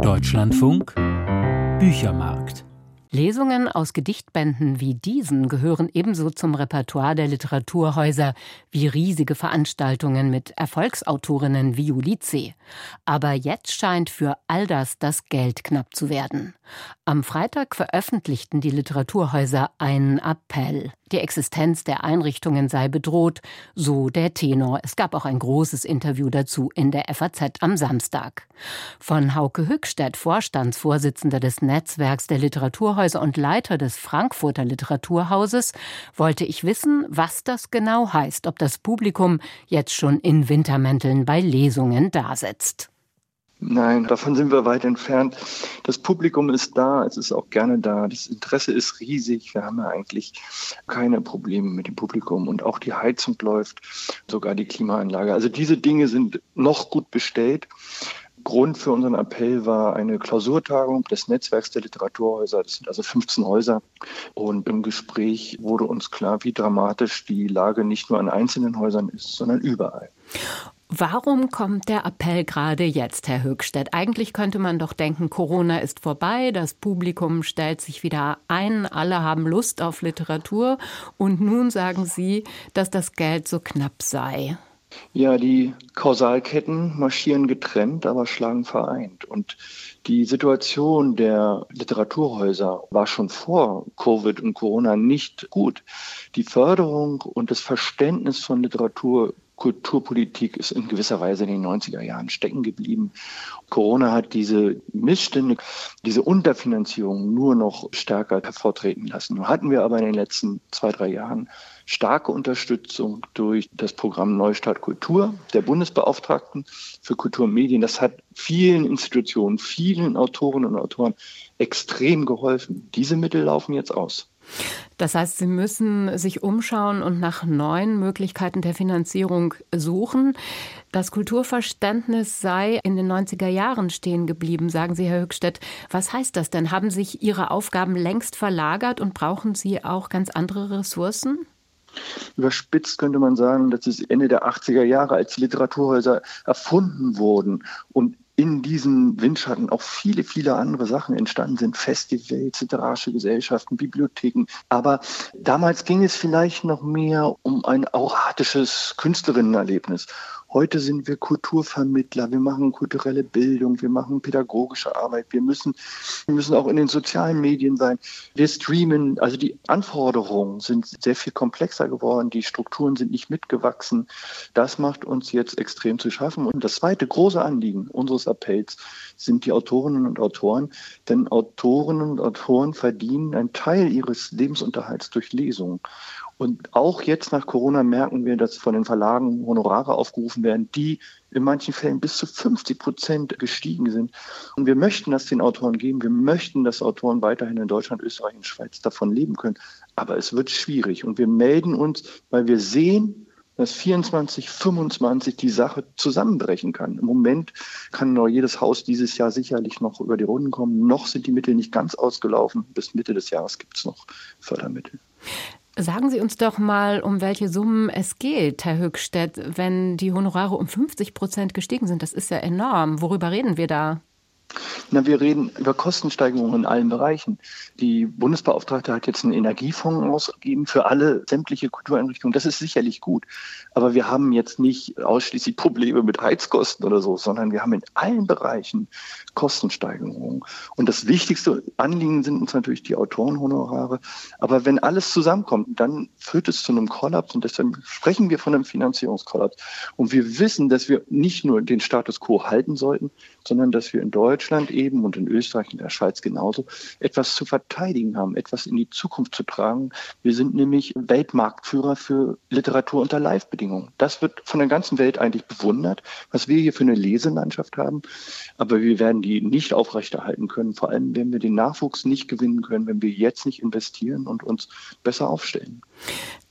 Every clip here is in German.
Deutschlandfunk Büchermarkt Lesungen aus Gedichtbänden wie diesen gehören ebenso zum Repertoire der Literaturhäuser wie riesige Veranstaltungen mit Erfolgsautorinnen wie Julice. Aber jetzt scheint für all das das Geld knapp zu werden. Am Freitag veröffentlichten die Literaturhäuser einen Appell. Die Existenz der Einrichtungen sei bedroht, so der Tenor. Es gab auch ein großes Interview dazu in der FAZ am Samstag. Von Hauke Hückstedt, Vorstandsvorsitzender des Netzwerks der Literaturhäuser und Leiter des Frankfurter Literaturhauses, wollte ich wissen, was das genau heißt, ob das Publikum jetzt schon in Wintermänteln bei Lesungen dasitzt. Nein, davon sind wir weit entfernt. Das Publikum ist da, es ist auch gerne da. Das Interesse ist riesig. Wir haben ja eigentlich keine Probleme mit dem Publikum und auch die Heizung läuft, sogar die Klimaanlage. Also diese Dinge sind noch gut bestellt. Grund für unseren Appell war eine Klausurtagung des Netzwerks der Literaturhäuser. Das sind also 15 Häuser. Und im Gespräch wurde uns klar, wie dramatisch die Lage nicht nur an einzelnen Häusern ist, sondern überall. Warum kommt der Appell gerade jetzt, Herr Höchstedt? Eigentlich könnte man doch denken, Corona ist vorbei, das Publikum stellt sich wieder ein, alle haben Lust auf Literatur und nun sagen Sie, dass das Geld so knapp sei. Ja, die Kausalketten marschieren getrennt, aber schlagen vereint. Und die Situation der Literaturhäuser war schon vor Covid und Corona nicht gut. Die Förderung und das Verständnis von Literatur Kulturpolitik ist in gewisser Weise in den 90er Jahren stecken geblieben. Corona hat diese Missstände, diese Unterfinanzierung nur noch stärker hervortreten lassen. Nun hatten wir aber in den letzten zwei, drei Jahren starke Unterstützung durch das Programm Neustart Kultur der Bundesbeauftragten für Kultur und Medien. Das hat vielen Institutionen, vielen Autorinnen und Autoren extrem geholfen. Diese Mittel laufen jetzt aus. Das heißt, Sie müssen sich umschauen und nach neuen Möglichkeiten der Finanzierung suchen. Das Kulturverständnis sei in den 90er Jahren stehen geblieben, sagen Sie, Herr Höchstedt. Was heißt das denn? Haben sich Ihre Aufgaben längst verlagert und brauchen Sie auch ganz andere Ressourcen? Überspitzt könnte man sagen, dass es Ende der 80er Jahre, als Literaturhäuser erfunden wurden und in diesem Windschatten auch viele, viele andere Sachen entstanden sind. Festivals, literarische Gesellschaften, Bibliotheken. Aber damals ging es vielleicht noch mehr um ein auratisches Künstlerinnenerlebnis. Heute sind wir Kulturvermittler, wir machen kulturelle Bildung, wir machen pädagogische Arbeit, wir müssen, wir müssen auch in den sozialen Medien sein. Wir streamen, also die Anforderungen sind sehr viel komplexer geworden, die Strukturen sind nicht mitgewachsen. Das macht uns jetzt extrem zu schaffen. Und das zweite große Anliegen unseres Appells sind die Autorinnen und Autoren, denn Autorinnen und Autoren verdienen einen Teil ihres Lebensunterhalts durch Lesungen. Und auch jetzt nach Corona merken wir, dass von den Verlagen Honorare aufgerufen werden, die in manchen Fällen bis zu 50 Prozent gestiegen sind. Und wir möchten das den Autoren geben. Wir möchten, dass Autoren weiterhin in Deutschland, Österreich und Schweiz davon leben können. Aber es wird schwierig. Und wir melden uns, weil wir sehen, dass 24, 25 die Sache zusammenbrechen kann. Im Moment kann noch jedes Haus dieses Jahr sicherlich noch über die Runden kommen. Noch sind die Mittel nicht ganz ausgelaufen. Bis Mitte des Jahres gibt es noch Fördermittel. Sagen Sie uns doch mal, um welche Summen es geht, Herr Höchstedt, wenn die Honorare um 50 Prozent gestiegen sind. Das ist ja enorm. Worüber reden wir da? Na, wir reden über Kostensteigerungen in allen Bereichen. Die Bundesbeauftragte hat jetzt einen Energiefonds ausgegeben für alle sämtliche Kultureinrichtungen. Das ist sicherlich gut. Aber wir haben jetzt nicht ausschließlich Probleme mit Heizkosten oder so, sondern wir haben in allen Bereichen Kostensteigerungen. Und das wichtigste Anliegen sind uns natürlich die Autorenhonorare. Aber wenn alles zusammenkommt, dann führt es zu einem Kollaps. Und deshalb sprechen wir von einem Finanzierungskollaps. Und wir wissen, dass wir nicht nur den Status quo halten sollten, sondern dass wir in Deutschland eben und in Österreich und der Schweiz genauso etwas zu verteidigen haben, etwas in die Zukunft zu tragen. Wir sind nämlich Weltmarktführer für Literatur unter Live-Bedingungen. Das wird von der ganzen Welt eigentlich bewundert, was wir hier für eine Leselandschaft haben. Aber wir werden die nicht aufrechterhalten können, vor allem wenn wir den Nachwuchs nicht gewinnen können, wenn wir jetzt nicht investieren und uns besser aufstellen.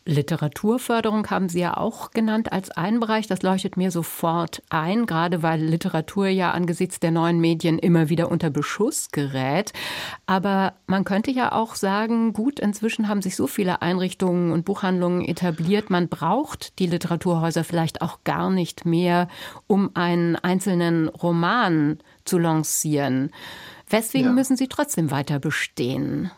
Literaturförderung haben Sie ja auch genannt als einen Bereich. Das leuchtet mir sofort ein, gerade weil Literatur ja angesichts der neuen Medien immer wieder unter Beschuss gerät. Aber man könnte ja auch sagen, gut, inzwischen haben sich so viele Einrichtungen und Buchhandlungen etabliert. Man braucht die Literaturhäuser vielleicht auch gar nicht mehr, um einen einzelnen Roman zu lancieren. Weswegen ja. müssen sie trotzdem weiter bestehen?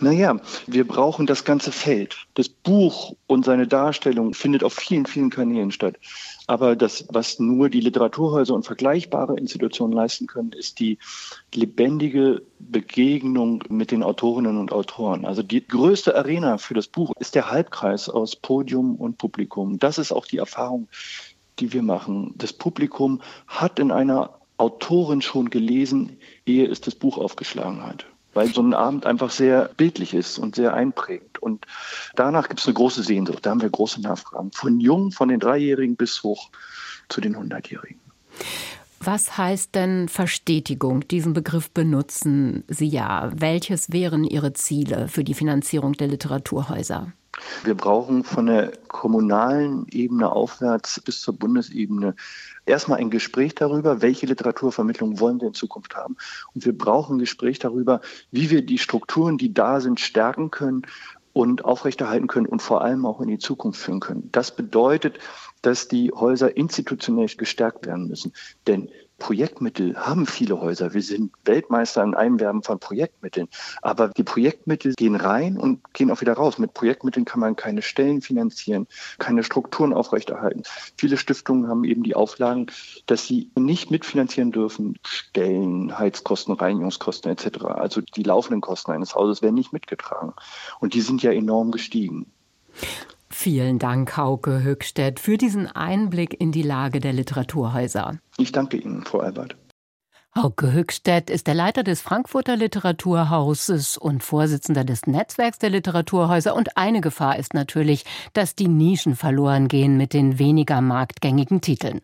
Naja, wir brauchen das ganze Feld. Das Buch und seine Darstellung findet auf vielen, vielen Kanälen statt. Aber das, was nur die Literaturhäuser und vergleichbare Institutionen leisten können, ist die lebendige Begegnung mit den Autorinnen und Autoren. Also die größte Arena für das Buch ist der Halbkreis aus Podium und Publikum. Das ist auch die Erfahrung, die wir machen. Das Publikum hat in einer Autorin schon gelesen, ehe es das Buch aufgeschlagen hat weil so ein Abend einfach sehr bildlich ist und sehr einprägend. Und danach gibt es eine große Sehnsucht. Da haben wir große Nachfragen. Von jung, von den Dreijährigen bis hoch zu den Hundertjährigen. Was heißt denn Verstetigung? Diesen Begriff benutzen Sie ja. Welches wären Ihre Ziele für die Finanzierung der Literaturhäuser? Wir brauchen von der kommunalen Ebene aufwärts bis zur Bundesebene erstmal ein Gespräch darüber, welche Literaturvermittlung wollen wir in Zukunft haben. Und wir brauchen ein Gespräch darüber, wie wir die Strukturen, die da sind, stärken können und aufrechterhalten können und vor allem auch in die Zukunft führen können. Das bedeutet, dass die Häuser institutionell gestärkt werden müssen. Denn Projektmittel haben viele Häuser. Wir sind Weltmeister im Einwerben von Projektmitteln. Aber die Projektmittel gehen rein und gehen auch wieder raus. Mit Projektmitteln kann man keine Stellen finanzieren, keine Strukturen aufrechterhalten. Viele Stiftungen haben eben die Auflagen, dass sie nicht mitfinanzieren dürfen. Stellen, Heizkosten, Reinigungskosten etc. Also die laufenden Kosten eines Hauses werden nicht mitgetragen. Und die sind ja enorm gestiegen. Vielen Dank, Hauke Höchstädt, für diesen Einblick in die Lage der Literaturhäuser. Ich danke Ihnen, Frau Albert. Hauke Höchstädt ist der Leiter des Frankfurter Literaturhauses und Vorsitzender des Netzwerks der Literaturhäuser. Und eine Gefahr ist natürlich, dass die Nischen verloren gehen mit den weniger marktgängigen Titeln.